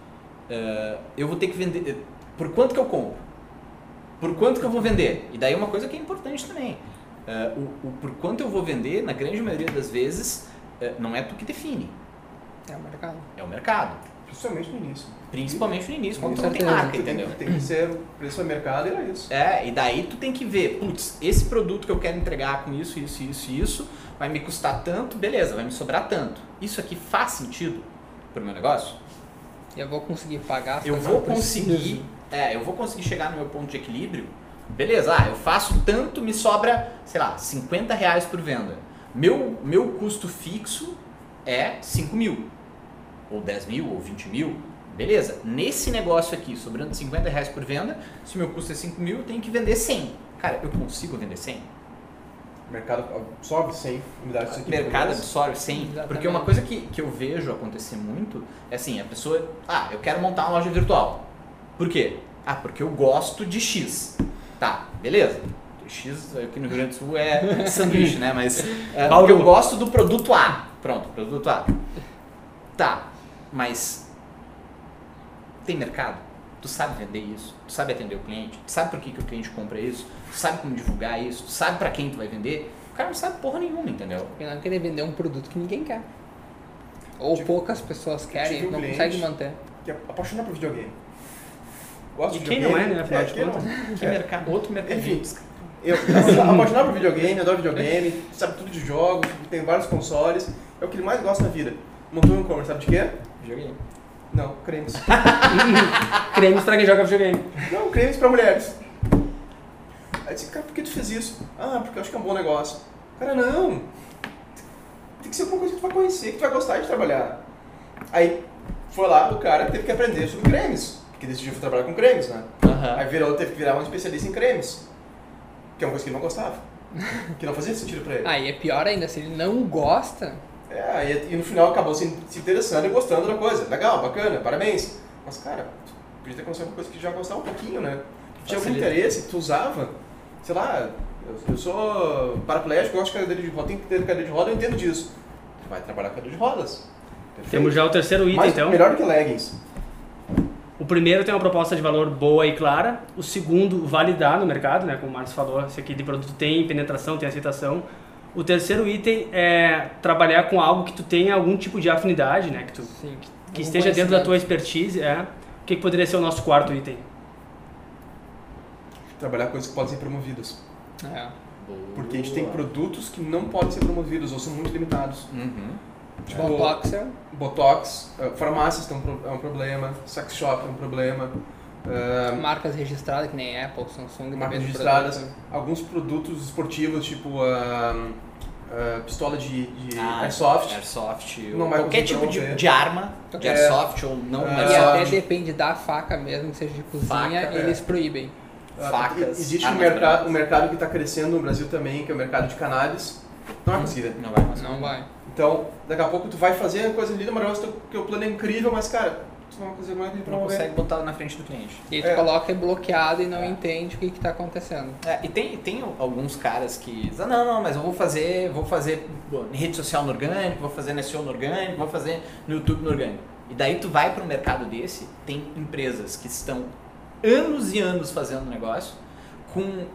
A: eh, eu vou ter que vender. eh, Por quanto que eu compro? Por quanto que eu vou vender? E daí uma coisa que é importante também. eh, o, o por quanto eu vou vender, na grande maioria das vezes, não é tu que define,
C: É o mercado.
A: é o mercado.
D: Principalmente no início.
A: Principalmente no início, quando tu não tem marca,
D: tem,
A: entendeu?
D: tem que ser o preço do mercado e era isso.
A: É, e daí tu tem que ver, putz, esse produto que eu quero entregar com isso, isso, isso, isso, vai me custar tanto, beleza, vai me sobrar tanto. Isso aqui faz sentido pro meu negócio?
C: E eu vou conseguir pagar
A: Eu vou conseguir, é, eu vou conseguir chegar no meu ponto de equilíbrio. Beleza, ah, eu faço tanto, me sobra, sei lá, 50 reais por venda. Meu, meu custo fixo é 5 mil, ou 10 mil, ou 20 mil. Beleza, nesse negócio aqui, sobrando 50 reais por venda, se meu custo é 5 mil, eu tenho que vender 100. Cara, eu consigo vender 100?
D: O mercado absorve 100 unidades
A: O
D: aqui.
A: mercado absorve 100.
C: Exatamente.
A: Porque uma coisa que, que eu vejo acontecer muito é assim, a pessoa, ah, eu quero montar uma loja virtual. Por quê? Ah, porque eu gosto de X. Tá, beleza. X aqui no Rio Grande do Sul é sanduíche, né? Mas [laughs] é, eu gosto do produto A. Pronto, produto A. Tá, mas tem mercado? Tu sabe vender isso? Tu sabe atender o cliente? Tu sabe por que, que o cliente compra isso? Tu sabe como divulgar isso? Tu sabe pra quem tu vai vender? O cara não sabe porra nenhuma, entendeu?
C: Porque não querer vender um produto que ninguém quer. Ou
D: Tive-
C: poucas pessoas querem e
D: um
C: não consegue manter.
D: Que é apaixonado por videogame. Gosta
B: E
D: de
B: quem não
D: videogame.
B: é, né, afinal
D: É,
B: de contas?
D: não?
A: Que mercado? Outro mercado.
D: Enfim, eu [laughs] apaixonado por videogame, adoro videogame, sabe tudo de jogos, tem vários consoles. É o que ele mais gosta na vida. Montou um e-commerce, sabe de quê?
A: Videogame.
D: Não, cremes. [laughs]
B: Cremes pra quem joga videogame.
D: Não, cremes pra mulheres. Aí eu disse, cara, por que tu fez isso? Ah, porque eu acho que é um bom negócio. Cara, não. Tem que ser alguma coisa que tu vai conhecer, que tu vai gostar de trabalhar. Aí foi lá, o cara teve que aprender sobre cremes. Porque decidiu trabalhar com cremes, né?
A: Aham.
D: Aí virou, teve que virar um especialista em cremes. Que é uma coisa que ele não gostava. [laughs] Que não fazia sentido pra ele.
C: Aí é pior ainda, se ele não gosta,
D: É, aí, e no final acabou se, se interessando e gostando da coisa. Legal, bacana, parabéns. Mas, cara, podia ter começado uma coisa que já gostava um pouquinho, né? Tu tinha algum interesse, tu usava, sei lá, eu, eu sou paraplégico, gosto de cadeira de roda, tem que ter cadeira de roda, eu entendo disso. Tu vai trabalhar com cadeira de rodas. Perfeito.
B: Temos já o terceiro item,
D: Mas
B: então.
D: melhor do que leggings.
B: O primeiro tem uma proposta de valor boa e clara. O segundo, validar no mercado, né? Como o Marcos falou, esse aqui de produto tem penetração, tem aceitação. O terceiro item é trabalhar com algo que tu tenha algum tipo de afinidade, né? Que, tu,
C: sim.
B: que
C: algum
B: esteja dentro da tua expertise. É. O que, que poderia ser o nosso quarto item?
D: Trabalhar coisas que podem ser promovidas.
C: É.
D: Porque a gente tem produtos que não podem ser promovidos ou são muito limitados.
A: Uhum.
D: Tipo,
C: Botox é
D: Botox, eh, farmácias tem um pro- é um problema, sex shop é um problema. eh,
C: marcas registradas, que nem Apple, Samsung,
D: marcas registradas,
C: produto.
D: alguns produtos esportivos, tipo a pistola de, de
A: Ah,
D: airsoft.
A: Airsoft.
D: Não vai
A: qualquer tipo de, de arma, de
D: É.
A: airsoft ou não
D: É.
C: E até
A: airsoft.
C: depende da faca mesmo, que seja de cozinha,
A: Faca,
C: eles
D: é.
C: proíbem.
D: Ah,
A: Facas,
D: Existe um mercado,
A: brancas.
D: um mercado que está crescendo no Brasil também, que é o mercado de cannabis. Não vai conseguir.
A: Não vai conseguir.
C: Não vai.
D: Então, daqui a pouco tu vai fazer uma coisa linda, maravilhosa, teu- teu plano é incrível, mas cara, tu não vai conseguir mais de
A: Não consegue botar na frente do cliente.
C: E aí tu
D: É.
C: coloca é bloqueado e não
A: É.
C: entende o que está acontecendo.
A: É, e tem, tem alguns caras que dizem, "Ah, não, não, mas eu vou fazer, vou fazer em rede social no orgânico, vou fazer no SEO no orgânico, vou fazer no YouTube no orgânico. E daí tu vai para um mercado desse, tem empresas que estão anos e anos fazendo negócio, com um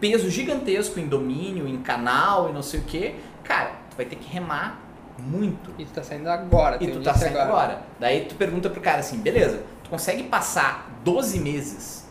A: peso gigantesco em domínio, em canal e não sei o que. Cara, tu vai ter que remar muito.
C: E tu tá saindo agora,
A: E tu tá saindo agora. Daí tu pergunta pro cara assim, beleza, tu consegue passar 12 meses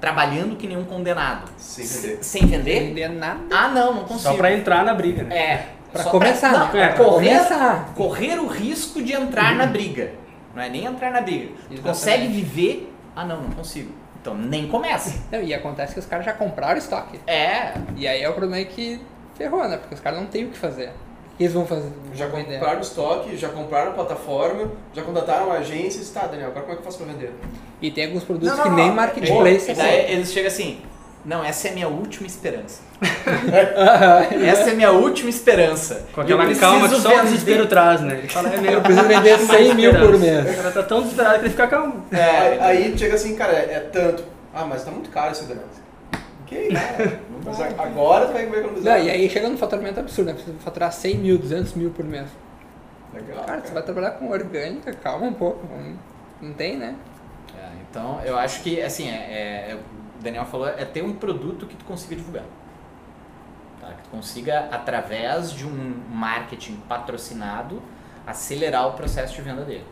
A: trabalhando que nem um condenado
D: Sem
A: se-
D: vender.
A: sem
C: Não
A: vender?
C: entender nada.
A: Ah, não, não consigo.
B: Só pra entrar na briga, né?
A: É.
C: Pra
A: só
C: começar,
A: não,
C: né?
A: é,
C: Pra
A: correr,
C: começar.
A: correr o risco de entrar na briga. Não é nem entrar na briga. Tu
C: Exatamente.
A: consegue viver? Ah, não, não consigo. Então nem começa.
C: Não, e acontece que os caras já compraram estoque.
A: É.
C: E aí é o problema que ferrou, né? Porque os caras não têm o que fazer. Que eles vão fazer?
D: Já compraram estoque, já compraram plataforma, já contrataram uma agência e disse, tá, Daniel, agora como é que eu faço pra vender?
C: E tem alguns produtos
A: Não, não,
C: que
A: não.
C: nem marketplace
A: e daí eles chegam assim, não, essa é a minha última esperança. [laughs] [laughs] essa é a minha última esperança.
B: Com aquela
A: eu
B: calma que
A: preciso
B: só o desespero traz, né? Ele fala, é meu,
C: Eu preciso [laughs] vender 100 mil por mês.
B: O cara tá tão desesperado que ele fica calmo.
D: Aí,
A: É,
D: aí chega assim, cara, é, é tanto. Ah, mas tá muito caro esse Daniel. Ok, cara. Mas agora tu vai economizar.
C: Não, e aí chega num faturamento absurdo, né? Precisa faturar 100 mil, 200 mil por mês.
D: Legal.
C: Cara, você vai trabalhar com orgânica, calma um pouco. Não, não tem, né?
A: É, então, eu acho que, assim, é, é- o Daniel falou, é ter um produto que tu consiga divulgar. Tá? Que tu consiga, através de um marketing patrocinado, acelerar o processo de venda dele.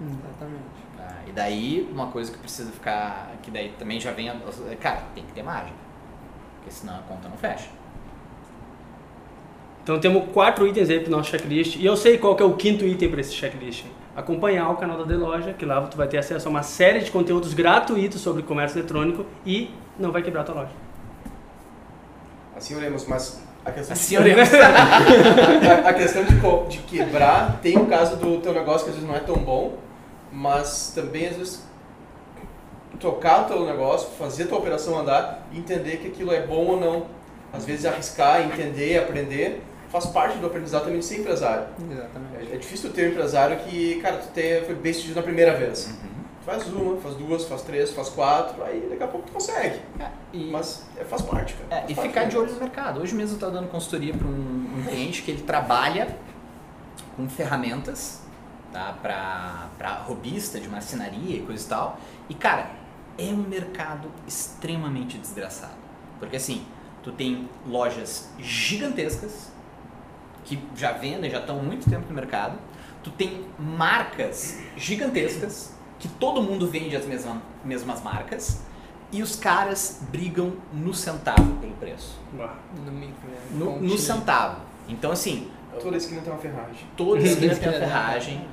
C: Exatamente.
A: tá? E daí, uma coisa que precisa ficar, que daí também já vem, a- cara, tem que ter margem. Porque senão a conta não fecha.
B: Então temos quatro itens aí pro nosso checklist. E eu sei qual que é o quinto item para esse checklist. Acompanhar o canal da Deloja, que lá tu vai ter acesso a uma série de conteúdos gratuitos sobre comércio eletrônico e não vai quebrar tua loja.
D: Assim oremos, mas a questão,
A: Assim, oremos. [laughs]
D: a, a questão de, de quebrar tem o caso do teu negócio que às vezes não é tão bom, mas também às vezes tocar o teu negócio, fazer a tua operação andar e entender que aquilo é bom ou não. Às vezes arriscar, entender, aprender, faz parte do aprendizado também de ser empresário.
C: Exatamente.
D: É, é difícil ter um empresário que, cara, tu ter, foi bem sucedido na primeira vez.
A: Uhum.
D: Tu faz uma, faz duas, faz três, faz quatro, aí daqui a pouco tu consegue.
A: É, e,
D: Mas é, faz parte, cara.
A: é,
D: Faz
A: e
D: parte
A: ficar de olho no mercado. Hoje mesmo eu estava dando consultoria para um, um cliente que ele trabalha com ferramentas tá? Pra, pra robista de marcenaria e coisa e tal. E cara, é um mercado extremamente desgraçado. Porque assim, tu tem lojas gigantescas que já vendem, já estão há muito tempo no mercado. Tu tem marcas gigantescas que todo mundo vende as mesmas, mesmas marcas e os caras brigam no centavo pelo preço.
C: No né?
A: No, centavo. Então assim,
D: Toda esquina tem uma ferragem.
A: toda esquina [laughs] tem a
C: É.
A: ferragem,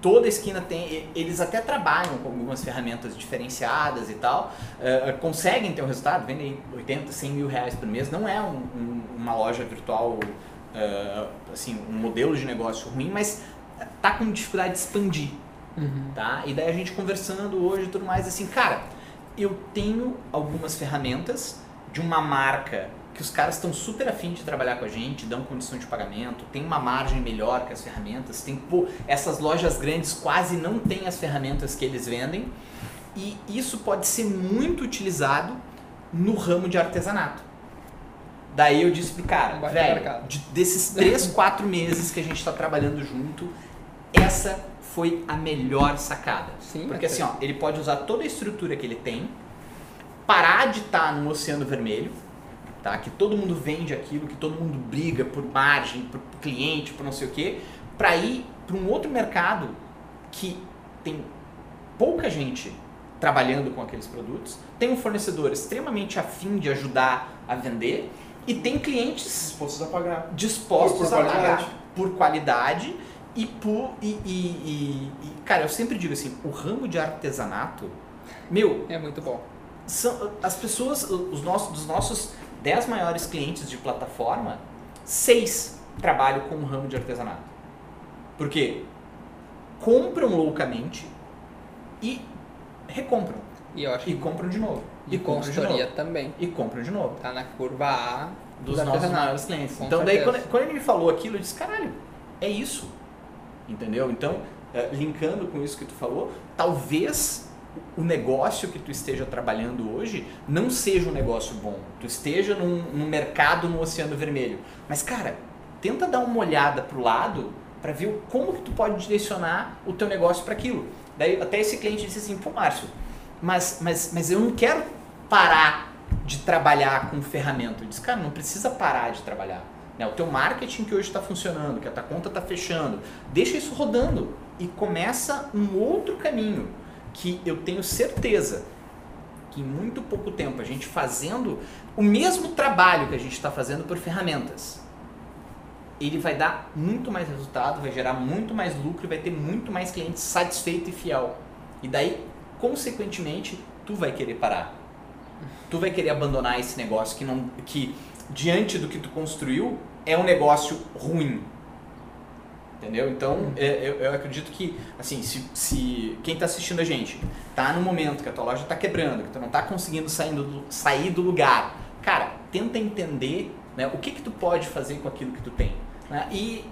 A: toda esquina tem. Eles até trabalham com algumas ferramentas diferenciadas e tal, eh, conseguem ter um resultado, vendem 80, 100 mil reais por mês. Não é um- um- uma loja virtual, eh, assim, um modelo de negócio ruim, mas tá com dificuldade de expandir
C: Uhum.
A: tá? E daí a gente conversando hoje e tudo mais, assim, cara, eu tenho algumas ferramentas de uma marca que os caras estão super afim de trabalhar com a gente, dão condição de pagamento, tem uma margem melhor que as ferramentas, tem, pô, essas lojas grandes quase não têm as ferramentas que eles vendem e isso pode ser muito utilizado no ramo de artesanato. Daí eu disse pro cara, velho, de- desses três, [laughs] quatro meses que a gente está trabalhando junto, essa foi a melhor sacada.
C: Sim,
A: Porque
C: até.
A: assim, ó, ele pode usar toda a estrutura que ele tem, parar de estar no Oceano Vermelho, tá? Que todo mundo vende aquilo, que todo mundo briga por margem, por cliente, por não sei o quê, para ir para um outro mercado que tem pouca gente trabalhando com aqueles produtos, tem um fornecedor extremamente afim de ajudar a vender e tem clientes
D: Dispostos a pagar.
A: dispostos
D: Por- por
A: a pagar
D: qualidade.
A: por qualidade e por e, e- e- e- cara eu sempre digo assim o ramo de artesanato meu
C: É muito bom.
A: são as pessoas os nossos dos nossos 10 maiores clientes de plataforma seis trabalham com o ramo de artesanato porque compram loucamente e recompram
C: E eu acho
A: e compram de novo
C: e
A: e compram de novo
C: também.
A: e compram de novo
C: Tá na curva A
A: dos
C: do
A: nossos maiores clientes.
C: Com
A: então, daí, quando, quando ele me falou aquilo, eu disse: caralho, é isso. Entendeu? Então, eh, linkando com isso que tu falou, talvez o negócio que tu esteja trabalhando hoje não seja um negócio bom. Tu esteja num, num mercado no Oceano Vermelho. Mas, cara, tenta dar uma olhada pro lado para ver como que tu pode direcionar o teu negócio para aquilo. Daí, até esse cliente disse assim: pô, Márcio, mas, mas, mas eu não quero parar de trabalhar com ferramenta. Eu disse, cara, não precisa parar de trabalhar. Né? O teu marketing que hoje está funcionando, que a tua conta está fechando, deixa isso rodando e começa um outro caminho que eu tenho certeza que em muito pouco tempo a gente fazendo o mesmo trabalho que a gente está fazendo por ferramentas, ele vai dar muito mais resultado, vai gerar muito mais lucro e vai ter muito mais clientes satisfeito e fiel. E daí, consequentemente, tu vai querer parar. Tu vai querer abandonar esse negócio que não que diante do que tu construiu é um negócio ruim. Entendeu? Então, é, eu, eu acredito que, assim, se, se quem está assistindo a gente tá no momento que a tua loja está quebrando, que tu não tá conseguindo sair do, sair do lugar, cara, tenta entender né, o que que tu pode fazer com aquilo que tu tem. Né? E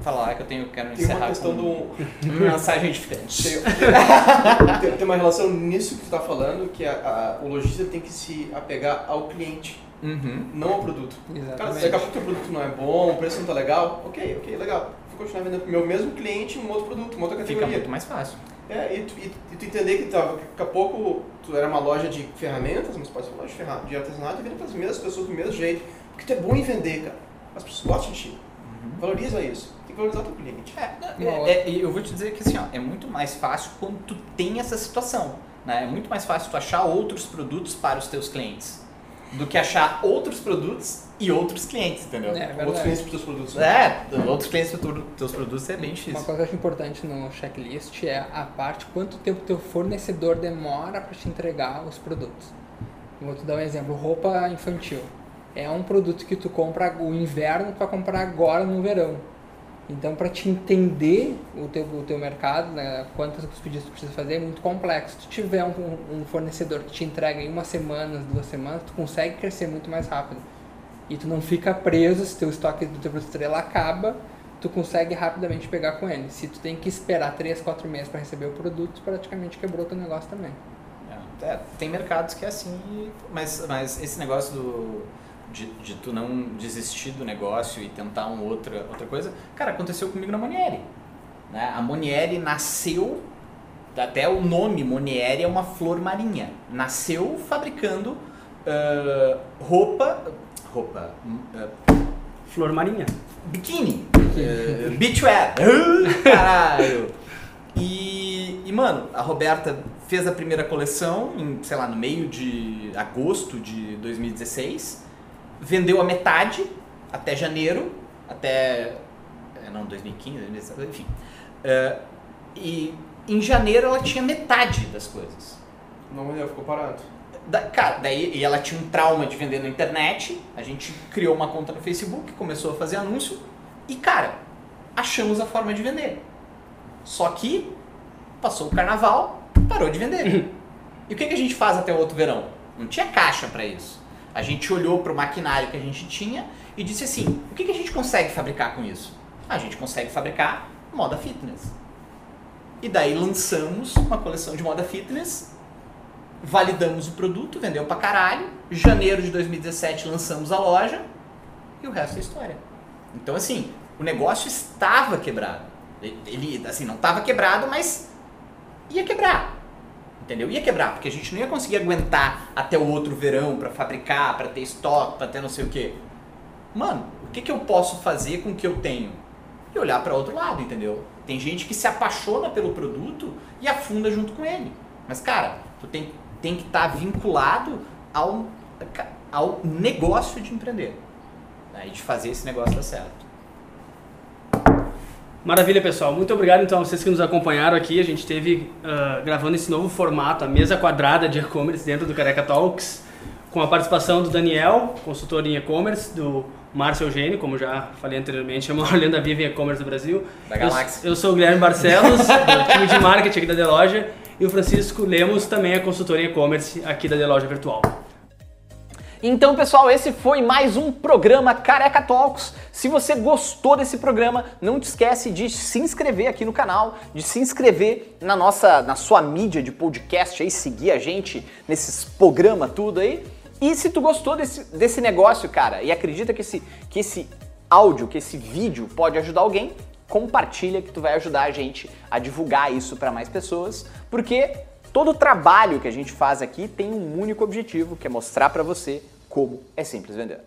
A: falar que eu tenho, quero
D: Tem
A: encerrar
D: uma questão
A: com
D: do.
A: uma mensagem diferente.
D: Tem, tem- tem uma relação nisso que tu tá falando, que a, a- o lojista tem que se apegar ao cliente,
A: Uhum.
D: não ao produto. Cara,
C: Exatamente.
D: se daqui a pouco o teu produto não é bom, o preço não tá legal, ok, ok, legal. Vou continuar vendendo pro meu mesmo cliente um outro produto, uma outra
A: Fica
D: categoria.
A: muito mais fácil.
D: É, e tu, e, e tu entender que tava, daqui a pouco tu era uma loja de ferramentas, mas pode ser uma loja de, ferra- de artesanato e vende para as mesmas pessoas do mesmo jeito. Porque tu é bom em vender, cara. As pessoas gostam de ti. Valoriza isso. Tem que valorizar o teu cliente.
A: É, é, é, e eu vou te dizer que assim, ó, é muito mais fácil quando tu tem essa situação. Né? É muito mais fácil tu achar outros produtos para os teus clientes do que achar outros produtos e outros clientes, entendeu?
C: É,
D: Outros
C: verdade.
D: clientes para os teus produtos. né?
A: É, outros clientes para os teus produtos é bem
C: Uma
A: difícil.
C: coisa que eu acho importante no checklist é a parte quanto tempo teu fornecedor demora para te entregar os produtos. Vou te dar um exemplo, roupa infantil. É um produto que tu compra o inverno, tu vai comprar agora no verão. Então, para te entender o teu, o teu mercado, né, quantos pedidos tu precisa fazer, é muito complexo. Se tu tiver um, um fornecedor que te entrega em uma semana, duas semanas, tu consegue crescer muito mais rápido. E tu não fica preso, se teu estoque do teu produto acaba, tu consegue rapidamente pegar com ele. Se tu tem que esperar 3, 4 meses para receber o produto, praticamente quebrou teu negócio também.
A: É, tem mercados que é assim, mas, mas esse negócio do, de, de tu não desistir do negócio e tentar um outra, outra coisa, cara, aconteceu comigo na Manieri. Né? A Monieri nasceu, até o nome Monieri é uma flor marinha. Nasceu fabricando ah, roupa, roupa, ah,
B: Flor Marinha.
A: biquíni, uh, beachwear, caralho. E, e, mano, a Roberta fez a primeira coleção, em, sei lá, no meio de agosto de 2016, vendeu a metade até janeiro, até, é, não, 2015, 2016, enfim. Eh, e em janeiro ela tinha metade das coisas.
D: Não vendeu, ficou parado.
A: Da- cara, daí e ela tinha um trauma de vender na internet. A gente criou uma conta no Facebook, começou a fazer anúncio e, cara, achamos a forma de vender. Só que passou o carnaval, parou de vender. [laughs] e o que, que a gente faz até o outro verão? Não tinha caixa para isso. A gente olhou para o maquinário que a gente tinha e disse assim: o que, que a gente consegue fabricar com isso? A gente consegue fabricar moda fitness. E daí lançamos uma coleção de moda fitness validamos o produto, vendeu pra caralho. Janeiro de 2017 lançamos a loja e o resto é história. Então, assim, o negócio estava quebrado. Ele, assim, não estava quebrado, mas ia quebrar. Entendeu? Ia quebrar, porque a gente não ia conseguir aguentar até o outro verão pra fabricar, pra ter estoque, pra ter não sei o quê. Mano, o que, que eu posso fazer com o que eu tenho? E olhar pra outro lado, entendeu? Tem gente que se apaixona pelo produto e afunda junto com ele. Mas, cara, tu tem, tem que estar vinculado ao, ao negócio de empreender. Né? E de fazer esse negócio dar certo.
B: Maravilha, pessoal. Muito obrigado então a vocês que nos acompanharam aqui. A gente teve ah, gravando esse novo formato, a mesa quadrada de e-commerce dentro do Careca Talks, com a participação do Daniel, consultor em e-commerce, do Márcio Eugênio, como já falei anteriormente, é a maior [laughs] lenda viva em e-commerce do Brasil.
A: Da
B: Eu-
A: galáxia.
B: Eu, sou o Guilherme Barcelos, do time de marketing aqui da Deloja, e o Francisco Lemos também é consultor em e-commerce aqui da Deloja Virtual.
A: Então, pessoal, esse foi mais um programa Careca Talks. Se você gostou desse programa, não te esquece de se inscrever aqui no canal, de se inscrever na nossa, na sua mídia de podcast aí, seguir a gente nesses programas tudo aí. E se tu gostou desse, desse negócio, cara, e acredita que esse, que esse áudio, que esse vídeo pode ajudar alguém, compartilha que tu vai ajudar a gente a divulgar isso para mais pessoas, porque todo o trabalho que a gente faz aqui tem um único objetivo, que é mostrar para você como é simples vender.